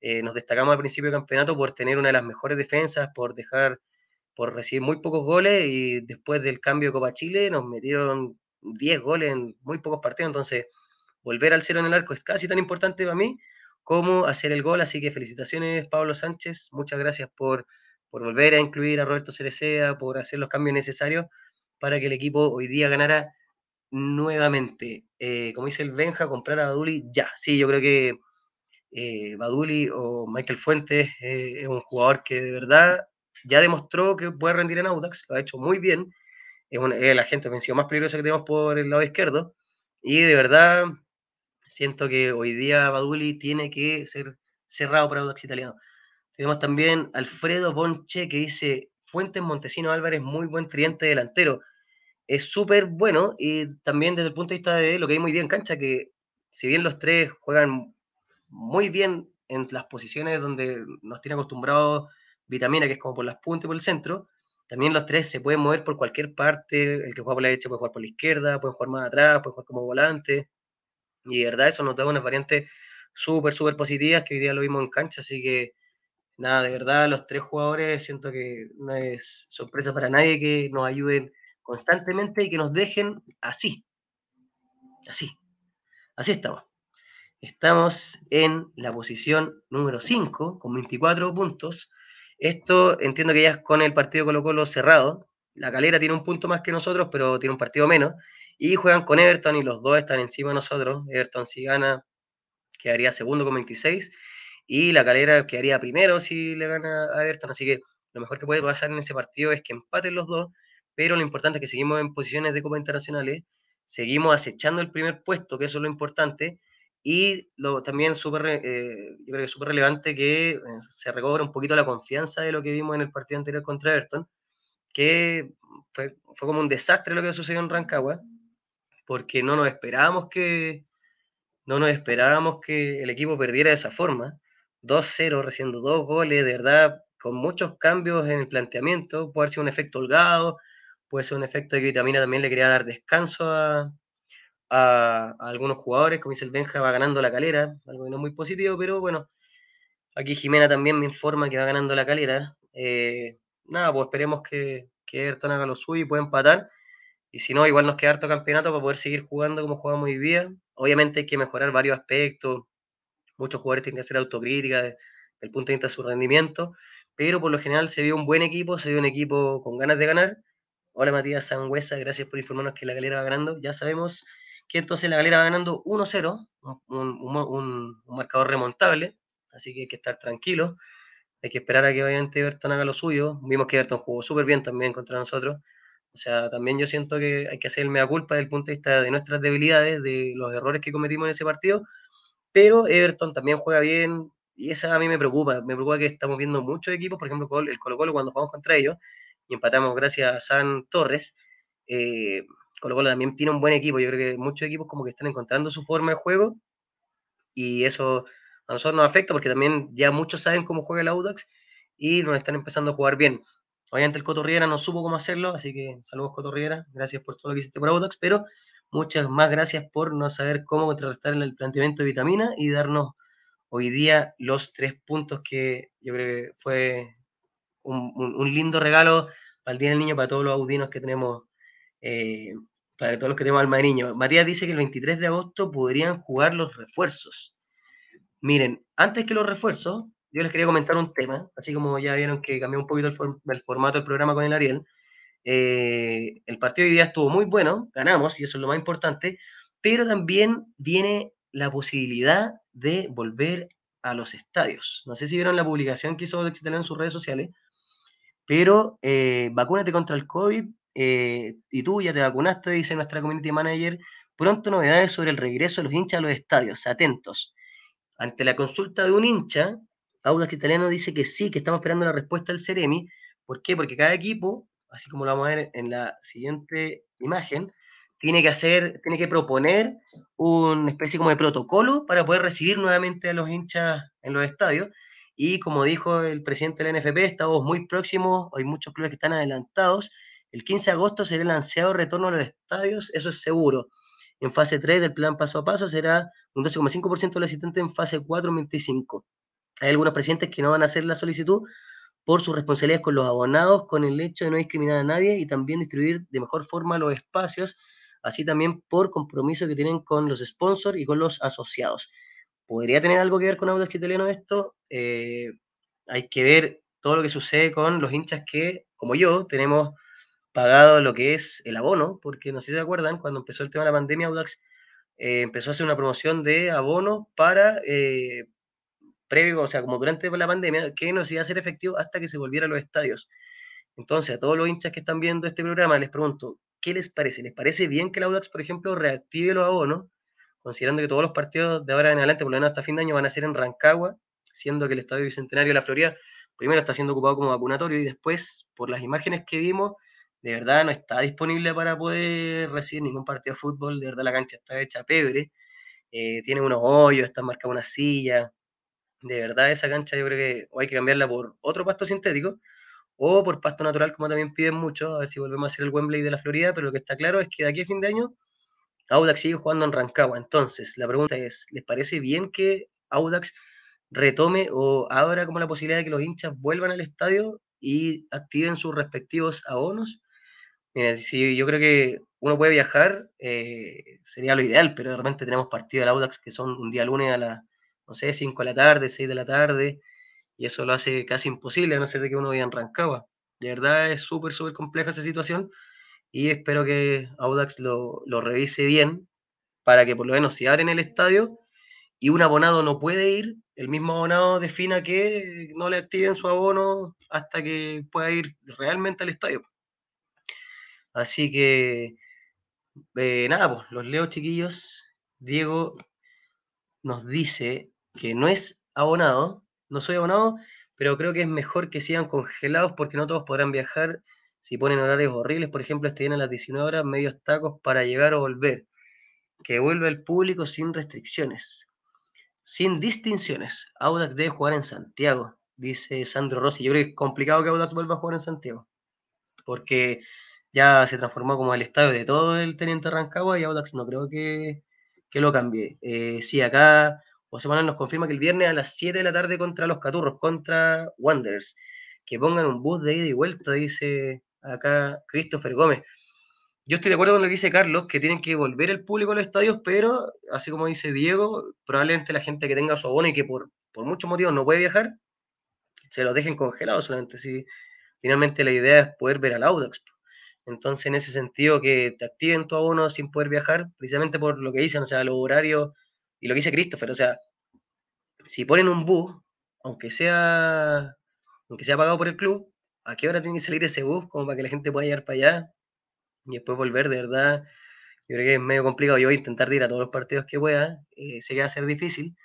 Eh, nos destacamos al principio del campeonato por tener una de las mejores defensas, por dejar, por recibir muy pocos goles y después del cambio de Copa Chile nos metieron 10 goles en muy pocos partidos. Entonces, volver al cero en el arco es casi tan importante para mí cómo hacer el gol. Así que felicitaciones, Pablo Sánchez. Muchas gracias por, por volver a incluir a Roberto Cereceda, por hacer los cambios necesarios para que el equipo hoy día ganara nuevamente. Eh, como dice el Benja, comprar a Duli ya. Sí, yo creo que eh, Baduli o Michael Fuentes eh, es un jugador que de verdad ya demostró que puede rendir en Audax, lo ha hecho muy bien, es, el agente ofensivo más peligroso que tenemos por el lado izquierdo, y de verdad siento que hoy día Baduli tiene que ser cerrado para Audax Italiano. Tenemos también Alfredo Ponche que dice, Fuentes Montesino Álvarez, muy buen triente delantero. Es súper bueno y también desde el punto de vista de lo que hay muy bien en cancha, que si bien los tres juegan muy bien en las posiciones donde nos tiene acostumbrados Vitamina, que es como por las puntas y por el centro, también los tres se pueden mover por cualquier parte. El que juega por la derecha puede jugar por la izquierda, puede jugar más atrás, puede jugar como volante. Y de verdad eso nos da unas variantes súper, súper positivas que hoy día lo vimos en cancha. Así que nada, de verdad, los tres jugadores siento que no es sorpresa para nadie que nos ayuden constantemente y que nos dejen así. Así. Así estamos. Estamos en la posición número 5 con 24 puntos. Esto entiendo que ya es con el partido Colo Colo cerrado. La calera tiene un punto más que nosotros, pero tiene un partido menos. Y juegan con Everton y los dos están encima de nosotros. Everton si gana quedaría segundo con 26 y la calera quedaría primero si le gana a Everton, así que lo mejor que puede pasar en ese partido es que empaten los dos, pero lo importante es que seguimos en posiciones de Copa Internacionales, seguimos acechando el primer puesto, que eso es lo importante, y lo, también súper, eh, yo creo que es súper relevante que eh, se recobra un poquito la confianza de lo que vimos en el partido anterior contra Everton, que fue, fue como un desastre lo que sucedió en Rancagua, porque no nos esperábamos que, no nos esperábamos que el equipo perdiera de esa forma. 2-0, recibiendo dos goles, de verdad, con muchos cambios en el planteamiento. Puede ser un efecto holgado, puede ser un efecto de que Vitamina también le quería dar descanso a, algunos jugadores, como dice el Benja, va ganando la calera, algo que no es muy positivo, pero bueno, aquí Jimena también me informa que va ganando la calera. Eh, nada, pues esperemos que, que Everton haga lo suyo y pueda empatar. Y si no, igual nos queda harto campeonato para poder seguir jugando como jugamos hoy día. Obviamente hay que mejorar varios aspectos, muchos jugadores tienen que hacer autocrítica desde el punto de vista de su rendimiento, pero por lo general se vio un buen equipo, se vio un equipo con ganas de ganar. Hola Matías Sangüesa, gracias por informarnos que la galera va ganando. Ya sabemos que entonces la galera va ganando 1-0, un, marcador remontable, así que hay que estar tranquilo. Hay que esperar a que obviamente Everton haga lo suyo. Vimos que Everton jugó súper bien también contra nosotros. O sea, también yo siento que hay que hacer el mea culpa desde el punto de vista de nuestras debilidades, de los errores que cometimos en ese partido, pero Everton también juega bien y esa a mí me preocupa. Me preocupa que estamos viendo muchos equipos, por ejemplo, el Colo Colo cuando jugamos contra ellos y empatamos gracias a San Torres. Eh, Colo Colo también tiene un buen equipo. Yo creo que muchos equipos como que están encontrando su forma de juego y eso a nosotros nos afecta porque también ya muchos saben cómo juega el Audax y nos están empezando a jugar bien. Obviamente el Cotorriera no supo cómo hacerlo, así que saludos Cotorriera, gracias por todo lo que hiciste por Audax, pero Muchas más gracias por no saber cómo contrarrestar el planteamiento de vitamina y darnos hoy día los tres puntos que yo creo que fue un, lindo regalo para el Día del Niño, para todos los audinos que tenemos, eh, para todos los que tenemos alma de niño. Matías dice que el 23 de agosto podrían jugar los refuerzos. Miren, antes que los refuerzos, yo les quería comentar un tema, así como ya vieron que cambió un poquito el formato del programa con el Ariel. Eh, el partido de hoy día estuvo muy bueno, ganamos y eso es lo más importante, pero también viene la posibilidad de volver a los estadios. No sé si vieron la publicación que hizo Alex en sus redes sociales, pero eh, vacúnate contra el COVID eh, y tú ya te vacunaste, dice nuestra community manager. Pronto novedades sobre el regreso de los hinchas a los estadios. Atentos. Ante la consulta de un hincha, Audax Italiano dice que sí, que estamos esperando la respuesta del Ceremi. ¿Por qué? Porque cada equipo así como lo vamos a ver en la siguiente imagen, tiene que hacer, tiene que proponer una especie como de protocolo para poder recibir nuevamente a los hinchas en los estadios. Y como dijo el presidente de la NFP, estamos muy próximos, hay muchos clubes que están adelantados. El 15 de agosto será el ansiado retorno a los estadios, eso es seguro. En fase 3 del plan paso a paso será un 12,5% de los asistentes, en fase 4 un 25. Hay algunos presidentes que no van a hacer la solicitud por sus responsabilidades con los abonados, con el hecho de no discriminar a nadie y también distribuir de mejor forma los espacios, así también por compromiso que tienen con los sponsors y con los asociados. ¿Podría tener algo que ver con Audax Italiano esto? Eh, hay que ver todo lo que sucede con los hinchas que, como yo, tenemos pagado lo que es el abono, porque no sé si se acuerdan, cuando empezó el tema de la pandemia, Audax eh, empezó a hacer una promoción de abono para eh, previo, o sea, como durante la pandemia, que no se iba a ser efectivo hasta que se volviera a los estadios. Entonces, a todos los hinchas que están viendo este programa, les pregunto, ¿qué les parece? ¿Les parece bien que el Audax, por ejemplo, reactive los abonos, considerando que todos los partidos de ahora en adelante, por lo menos hasta fin de año, van a ser en Rancagua, siendo que el Estadio Bicentenario de la Florida primero está siendo ocupado como vacunatorio y después, por las imágenes que vimos, de verdad no está disponible para poder recibir ningún partido de fútbol, de verdad la cancha está hecha pebre, eh, tiene unos hoyos, está marcada una silla, de verdad esa cancha yo creo que hay que cambiarla por otro pasto sintético o por pasto natural como también piden mucho, a ver si volvemos a hacer el Wembley de la Florida, pero lo que está claro es que de aquí a fin de año Audax sigue jugando en Rancagua, entonces la pregunta es, ¿les parece bien que Audax retome o abra como la posibilidad de que los hinchas vuelvan al estadio y activen sus respectivos abonos? Mira, si yo creo que uno puede viajar, eh, sería lo ideal, pero de repente tenemos partidos del Audax que son un día lunes a las, no sé, 5 de la tarde, 6 de la tarde, y eso lo hace casi imposible, a no ser de que uno viva en. De verdad es súper, súper compleja esa situación, y espero que Audax lo, lo revise bien, para que por lo menos si abren el estadio y un abonado no puede ir, el mismo abonado defina que no le activen su abono hasta que pueda ir realmente al estadio. Así que, eh, nada, pues los leo chiquillos. Diego nos dice que no es abonado, no soy abonado, pero creo que es mejor que sigan congelados porque no todos podrán viajar si ponen horarios horribles. Por ejemplo, este a las 19 horas, medios tacos para llegar o volver. Que vuelva el público sin restricciones, sin distinciones. Audax debe jugar en Santiago, dice Sandro Rossi. Yo creo que es complicado que Audax vuelva a jugar en Santiago, porque ya se transformó como el estadio de todo el Teniente Rancagua y Audax no creo que, lo cambie. Eh, sí, acá José Manuel nos confirma que el viernes a las 7 de la tarde contra los Caturros, contra Wanderers, que pongan un bus de ida y vuelta, dice acá Christopher Gómez. Yo estoy de acuerdo con lo que dice Carlos, que tienen que volver el público a los estadios, pero así como dice Diego, probablemente la gente que tenga su abono y que por, por muchos motivos no puede viajar, se los dejen congelados solamente. Si finalmente la idea es poder ver al Audax. Entonces, en ese sentido, que te activen tu abono sin poder viajar, precisamente por lo que dicen, o sea, los horarios y lo que dice Christopher, o sea, si ponen un bus, aunque sea, aunque sea pagado por el club, ¿a qué hora tiene que salir ese bus como para que la gente pueda llegar para allá y después volver? De verdad, yo creo que es medio complicado. Yo voy a intentar ir a todos los partidos que pueda, eh, sé que va a ser difícil,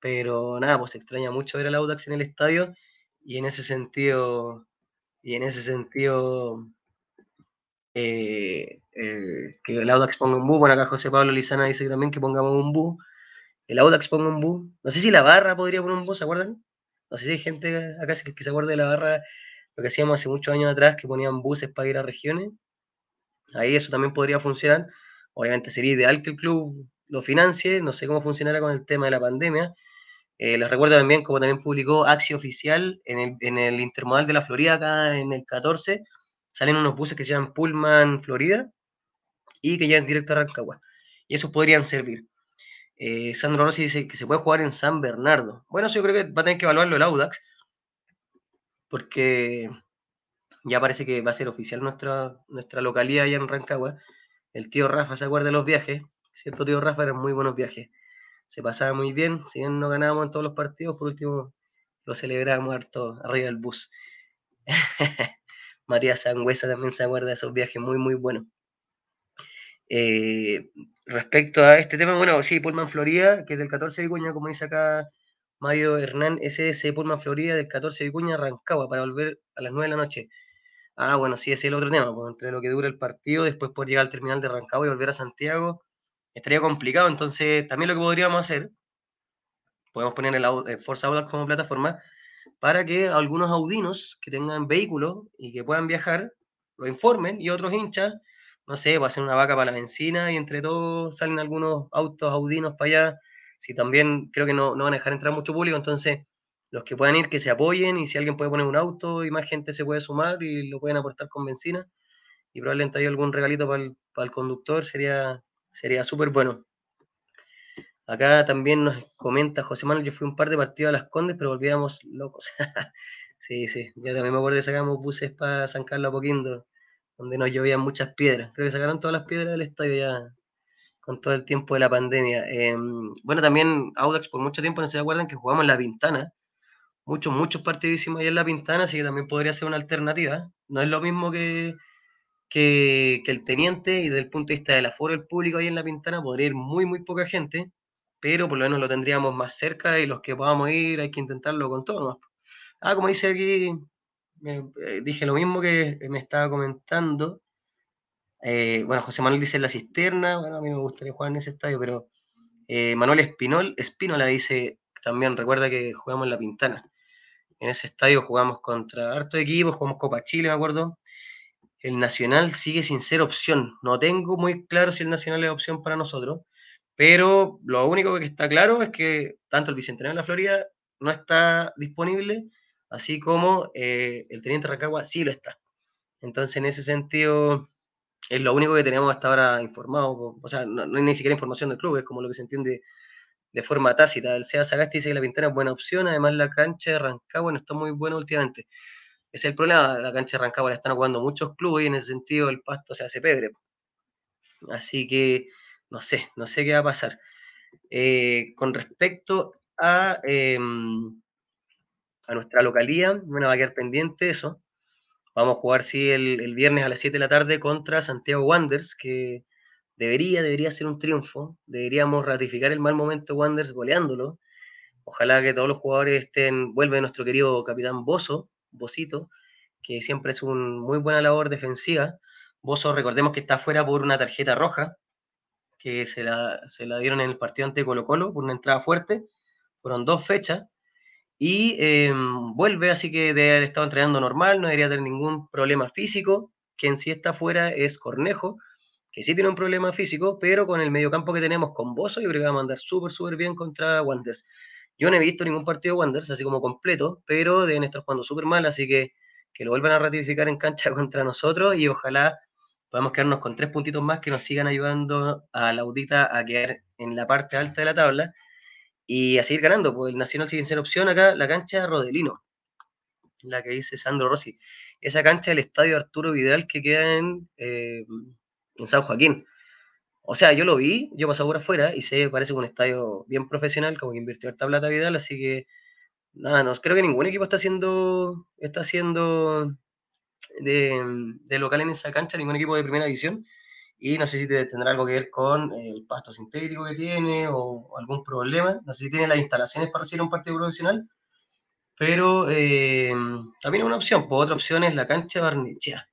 pero nada, pues extraña mucho ver al Audax en el estadio y en ese sentido, y en ese sentido eh, eh, que el Audax ponga un bu. Bueno, acá José Pablo Lizana dice también que pongamos un bu. El Audax ponga un bu. No sé si la barra podría poner un bu, ¿se acuerdan? No sé si hay gente acá que se acuerda de la barra, lo que hacíamos hace muchos años atrás, que ponían buses para ir a regiones. Ahí eso también podría funcionar. Obviamente sería ideal que el club lo financie. No sé cómo funcionará con el tema de la pandemia. Eh, les recuerdo también, como también publicó Axi Oficial en el, en el Intermodal de la Florida, acá en el 14, salen unos buses que se llaman Pullman Florida y que llegan directo a Rancagua. Y esos podrían servir. Eh, Sandro Rossi dice que se puede jugar en San Bernardo. Bueno, eso yo creo que va a tener que evaluarlo el Audax, porque ya parece que va a ser oficial nuestra, nuestra localidad allá en Rancagua. El tío Rafa se acuerda de los viajes. Cierto, tío Rafa, eran muy buenos viajes. Se pasaba muy bien. Si bien no ganábamos en todos los partidos, por último lo celebrábamos harto arriba del bus. <laughs> María Sangüesa también se acuerda de esos viajes muy, muy buenos. Eh, respecto a este tema, bueno, sí, Pullman Florida, que es del 14 de Vicuña, como dice acá Mario Hernán, SS Pullman Florida del 14 de Vicuña, Rancagua, para volver a las 9 de la noche. Ah, bueno, sí, ese es el otro tema, pues, entre lo que dura el partido, después por llegar al terminal de Rancagua y volver a Santiago, estaría complicado, entonces también lo que podríamos hacer, podemos poner el, el Forza Audax como plataforma, para que algunos audinos que tengan vehículos y que puedan viajar lo informen y otros hinchas, no sé, va a ser una vaca para la benzina y entre todos salen algunos autos audinos para allá. Si también creo que no, no van a dejar entrar mucho público, entonces los que puedan ir que se apoyen y si alguien puede poner un auto y más gente se puede sumar y lo pueden aportar con benzina y probablemente hay algún regalito para el, para el conductor, sería sería súper bueno. Acá también nos comenta José Manuel, yo fui un par de partidos a Las Condes, pero volvíamos locos. <laughs> sí, sí, yo también me acuerdo que sacamos buses para San Carlos Apoquindo, donde nos llovían muchas piedras. Creo que sacaron todas las piedras del estadio ya, con todo el tiempo de la pandemia. Em, bueno, también Audax por mucho tiempo, no se acuerdan que jugamos en La Pintana, muchos, muchos partidísimos ahí en La Pintana, así que también podría ser una alternativa. No es lo mismo que, que, el Teniente y desde el punto de vista del aforo del público ahí en La Pintana podría ir muy, muy poca gente, pero por lo menos lo tendríamos más cerca y los que podamos ir hay que intentarlo con todo. Ah, como dice aquí, eh, dije lo mismo que me estaba comentando. Eh, bueno, José Manuel dice la cisterna, bueno, a mí me gustaría jugar en ese estadio, pero eh, Manuel Espinol, Espínola dice también, recuerda que jugamos en La Pintana. En ese estadio jugamos contra harto equipos, jugamos Copa Chile, me acuerdo. El Nacional sigue sin ser opción. No tengo muy claro si el Nacional es opción para nosotros, pero lo único que está claro es que tanto el Bicentenario de la Florida no está disponible, así como eh, el Teniente Rancagua sí lo está. Entonces, en ese sentido, es lo único que tenemos hasta ahora informado. O sea, no, hay ni siquiera información del club, es como lo que se entiende de forma tácita. El SEA Sagasti dice que la Pintana es buena opción, además la cancha de Rancagua no está muy buena últimamente. Ese es el problema, la cancha de Rancagua la están jugando muchos clubes y en ese sentido el pasto se hace pebre. Así que no sé, no sé qué va a pasar. Eh, con respecto a, em, a nuestra localía, bueno, va a quedar pendiente eso. Vamos a jugar, sí, el, viernes a las 7 de la tarde contra Santiago Wanderers, que debería, debería ser un triunfo. Deberíamos ratificar el mal momento de Wanderers goleándolo. Ojalá que todos los jugadores estén, vuelve nuestro querido capitán Bozo, Bocito, que siempre es una muy buena labor defensiva. Bozo, recordemos que está fuera por una tarjeta roja, que se la, se la dieron en el partido ante Colo Colo por una entrada fuerte. Fueron dos fechas y em, vuelve, así que de haber estado entrenando normal, no debería tener ningún problema físico. Quien sí está fuera es Cornejo, que sí tiene un problema físico, pero con el mediocampo que tenemos con Bozo, yo creo que va a mandar súper, súper bien contra Wanderers. Yo no he visto ningún partido de Wanderers, así como completo, pero deben estar jugando súper mal, así que que lo vuelvan a ratificar en cancha <laughs> contra nosotros y ojalá podamos quedarnos con tres puntitos más que nos sigan ayudando a la Audita a quedar en la parte alta de la tabla y a seguir ganando, pues el Nacional sigue sin opción acá, la cancha Rodelino, la que dice Sandro Rossi. Esa cancha del estadio Arturo Vidal que queda en, eh, en San Joaquín. O sea, yo lo vi, yo pasé por afuera y se parece un estadio bien profesional, como que invirtió harta plata Vidal, así que nada, no creo que ningún equipo está haciendo, está haciendo de, de local en esa cancha, ningún equipo de primera división y no sé si tendrá algo que ver con el pasto sintético que tiene o algún problema. No sé si tiene las instalaciones para hacer un partido profesional, pero eh, también es una opción. Pues otra opción es la cancha Barnechea.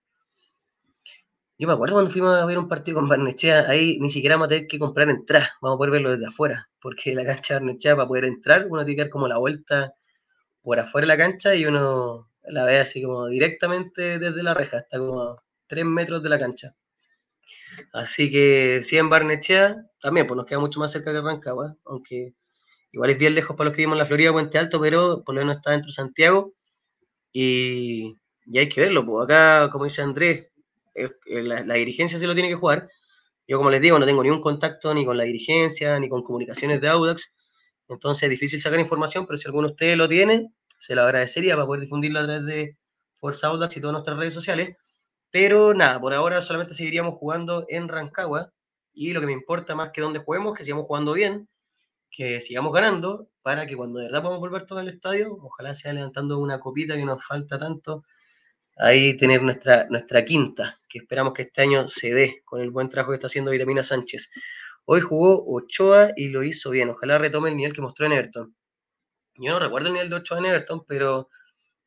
Yo me acuerdo cuando fuimos a ver un partido con Barnechea, ahí ni siquiera vamos a tener que comprar entradas, vamos a poder verlo desde afuera, porque la cancha Barnechea para poder entrar, uno tiene que dar como la vuelta por afuera de la cancha y uno la ve así como directamente desde la reja, hasta como a 3 metros de la cancha. Así que si en Barnechea, también pues nos queda mucho más cerca que Rancagua, aunque igual es bien lejos para los que vivimos en la Florida, Puente Alto, pero por lo menos está dentro de Santiago y, hay que verlo. Pues acá, como dice Andrés, la, dirigencia se lo tiene que jugar. Yo, como les digo, no tengo ni un contacto ni con la dirigencia, ni con comunicaciones de Audax, entonces es difícil sacar información, pero si alguno de ustedes lo tiene, se lo agradecería para poder difundirlo a través de Forza Audax y todas nuestras redes sociales. Pero nada, por ahora solamente seguiríamos jugando en Rancagua y lo que me importa más que donde juguemos, que sigamos jugando bien, que sigamos ganando, para que cuando de verdad podamos volver todo al estadio, ojalá sea levantando una copita que nos falta tanto, ahí tener nuestra, nuestra quinta, que esperamos que este año se dé con el buen trabajo que está haciendo Vitamina Sánchez. Hoy jugó Ochoa y lo hizo bien, ojalá retome el nivel que mostró en Everton. Yo no recuerdo el nivel de Ochoa en Everton, pero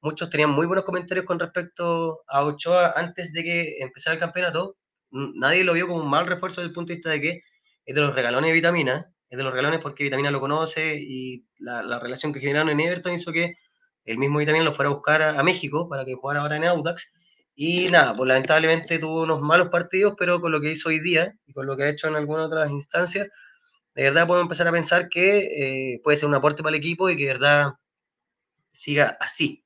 muchos tenían muy buenos comentarios con respecto a Ochoa antes de que empezara el campeonato. Nadie lo vio como un mal refuerzo desde el punto de vista de que es de los regalones de Vitamina, es de los regalones porque Vitamina lo conoce y la, relación que generaron en Everton hizo que el mismo Vitamina lo fuera a buscar a, México para que jugara ahora en Audax. Y nada, pues lamentablemente tuvo unos malos partidos, pero con lo que hizo hoy día y con lo que ha hecho en algunas otras instancias, de verdad podemos empezar a pensar que eh, puede ser un aporte para el equipo y que de verdad siga así.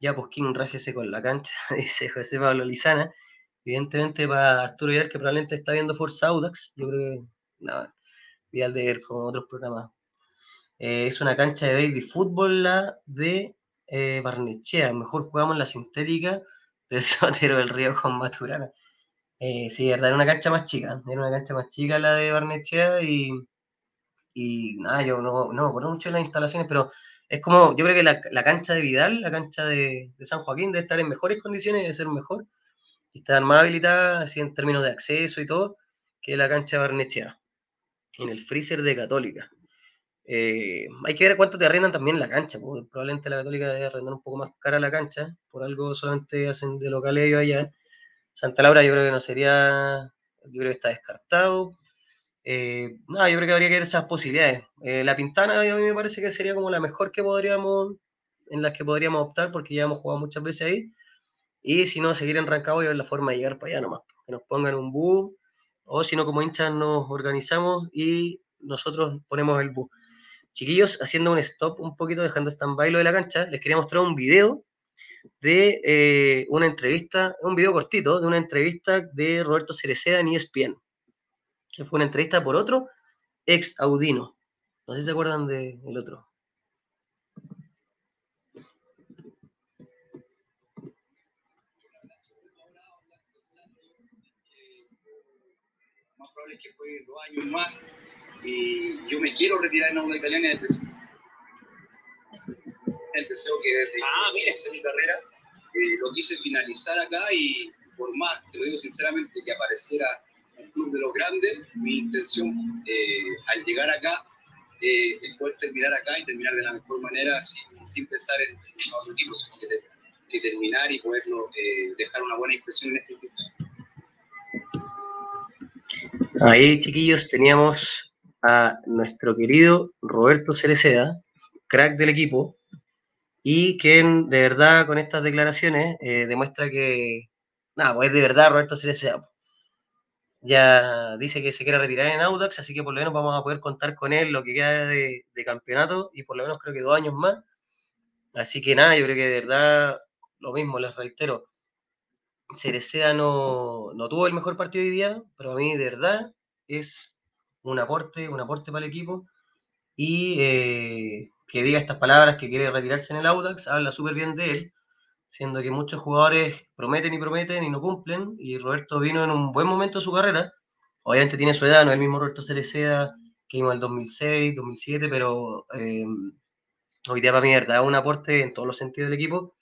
Ya, pues King, rájese con la cancha, <laughs> dice José Pablo Lizana. Evidentemente para Arturo Vidal, que probablemente está viendo Forza Audax, yo creo que, no, Vidal de ver como otros programas. Eh, es una cancha de baby fútbol la de eh, Barnechea. Mejor jugamos la sintética <laughs> del Sotero del Río con Maturana. Eh, sí, verdad, era una cancha más chica, era una cancha más chica la de Barnechea y, y nada, yo no, no me acuerdo mucho de las instalaciones, pero es como, yo creo que la, cancha de Vidal, la cancha de, San Joaquín, debe estar en mejores condiciones, debe ser mejor, y estar más habilitada, así en términos de acceso y todo, que la cancha de Barnechea, en el freezer de Católica. Eh, hay que ver cuánto te arrendan también la cancha, porque probablemente la Católica debe arrendar un poco más cara la cancha, por algo solamente hacen de local ellos allá. Santa Laura yo creo que no sería, yo creo que está descartado. Eh, nada, yo creo que habría que ver esas posibilidades. Eh, la Pintana a mí me parece que sería como la mejor que podríamos, en las que podríamos optar, porque ya hemos jugado muchas veces ahí. Y si no, seguir en y ver la forma de llegar para allá nomás. Que nos pongan un bus, o si no, como hinchas nos organizamos y nosotros ponemos el bus. Chiquillos, haciendo un stop un poquito, dejando stand-by lo de la cancha, les quería mostrar un video de eh, una entrevista, un video cortito, de una entrevista de Roberto Cereceda en ESPN, que fue una entrevista por otro ex Audino. No sé si se acuerdan del el otro.
Más probable es que fue dos años más y yo me quiero retirar en una italiana el deseo, el deseo que desde ah, mira. mi carrera eh, lo quise finalizar acá y por más, te lo digo sinceramente, que apareciera un club de los grandes, mi intención eh, al llegar acá eh, es poder terminar acá y terminar de la mejor manera sin, sin pensar en, otro equipo, sino que, terminar y poderlo dejar una buena impresión en este equipo.
Ahí, chiquillos, teníamos a nuestro querido Roberto Cereceda, crack del equipo, y quien de verdad con estas declaraciones eh, demuestra que, nada, pues es de verdad Roberto Cereceda. Ya dice que se quiere retirar en Audax, así que por lo menos vamos a poder contar con él lo que queda de, campeonato y por lo menos creo que dos años más. Así que nada, yo creo que de verdad lo mismo, les reitero. Cereceda no, no tuvo el mejor partido hoy día, pero a mí de verdad es un aporte, un aporte para el equipo y eh, que diga estas palabras que quiere retirarse en el Audax, habla súper bien de él, siendo que muchos jugadores prometen y prometen y no cumplen, y Roberto vino en un buen momento de su carrera, obviamente tiene su edad, no es el mismo Roberto Cereceda que vino en el 2006, 2007, pero eh, hoy día para mí es un aporte en todos los sentidos del equipo,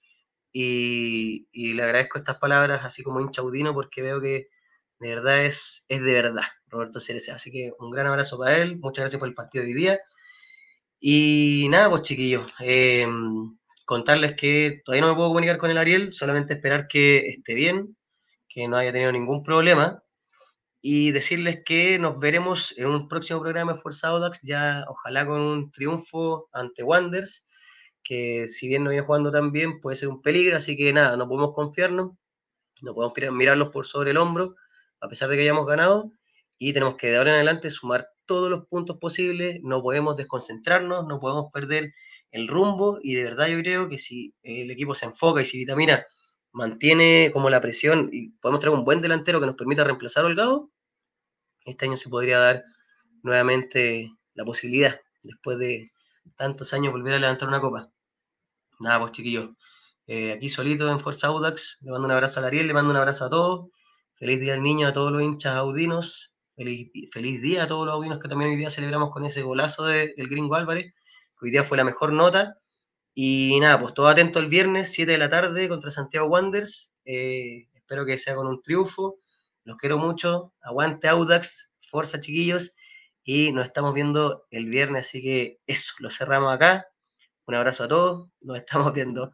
y, y le agradezco estas palabras así como hinchaudino porque veo que de verdad es, es de verdad. Roberto Cerecea. Así que un gran abrazo para él, muchas gracias por el partido de hoy día. Y nada, pues chiquillos, eh, contarles que todavía no me puedo comunicar con el Ariel, solamente esperar que esté bien, que no haya tenido ningún problema y decirles que nos veremos en un próximo programa de Fuerza Audax, ya ojalá con un triunfo ante Wanders, que si bien no viene jugando tan bien, puede ser un peligro, así que nada, no podemos confiarnos, no podemos mirarlos por sobre el hombro, a pesar de que hayamos ganado, y tenemos que de ahora en adelante sumar todos los puntos posibles, no podemos desconcentrarnos, no podemos perder el rumbo y de verdad yo creo que si el equipo se enfoca y si Vitamina mantiene como la presión y podemos traer un buen delantero que nos permita reemplazar a Holgado, este año se podría dar nuevamente la posibilidad, después de tantos años, volver a levantar una copa. Nada, pues chiquillos, eh, aquí solito en Fuerza Audax, le mando un abrazo a Ariel, le mando un abrazo a todos, feliz día al niño, a todos los hinchas audinos, Feliz, día a todos los audinos que también hoy día celebramos con ese golazo del Gringo Álvarez, hoy día fue la mejor nota. Y nada, pues todo atento el viernes, 7 de la tarde, contra Santiago Wanderers. Eh, espero que sea con un triunfo. Los quiero mucho. Aguante Audax, fuerza chiquillos. Y nos estamos viendo el viernes, así que eso, lo cerramos acá. Un abrazo a todos. Nos estamos viendo.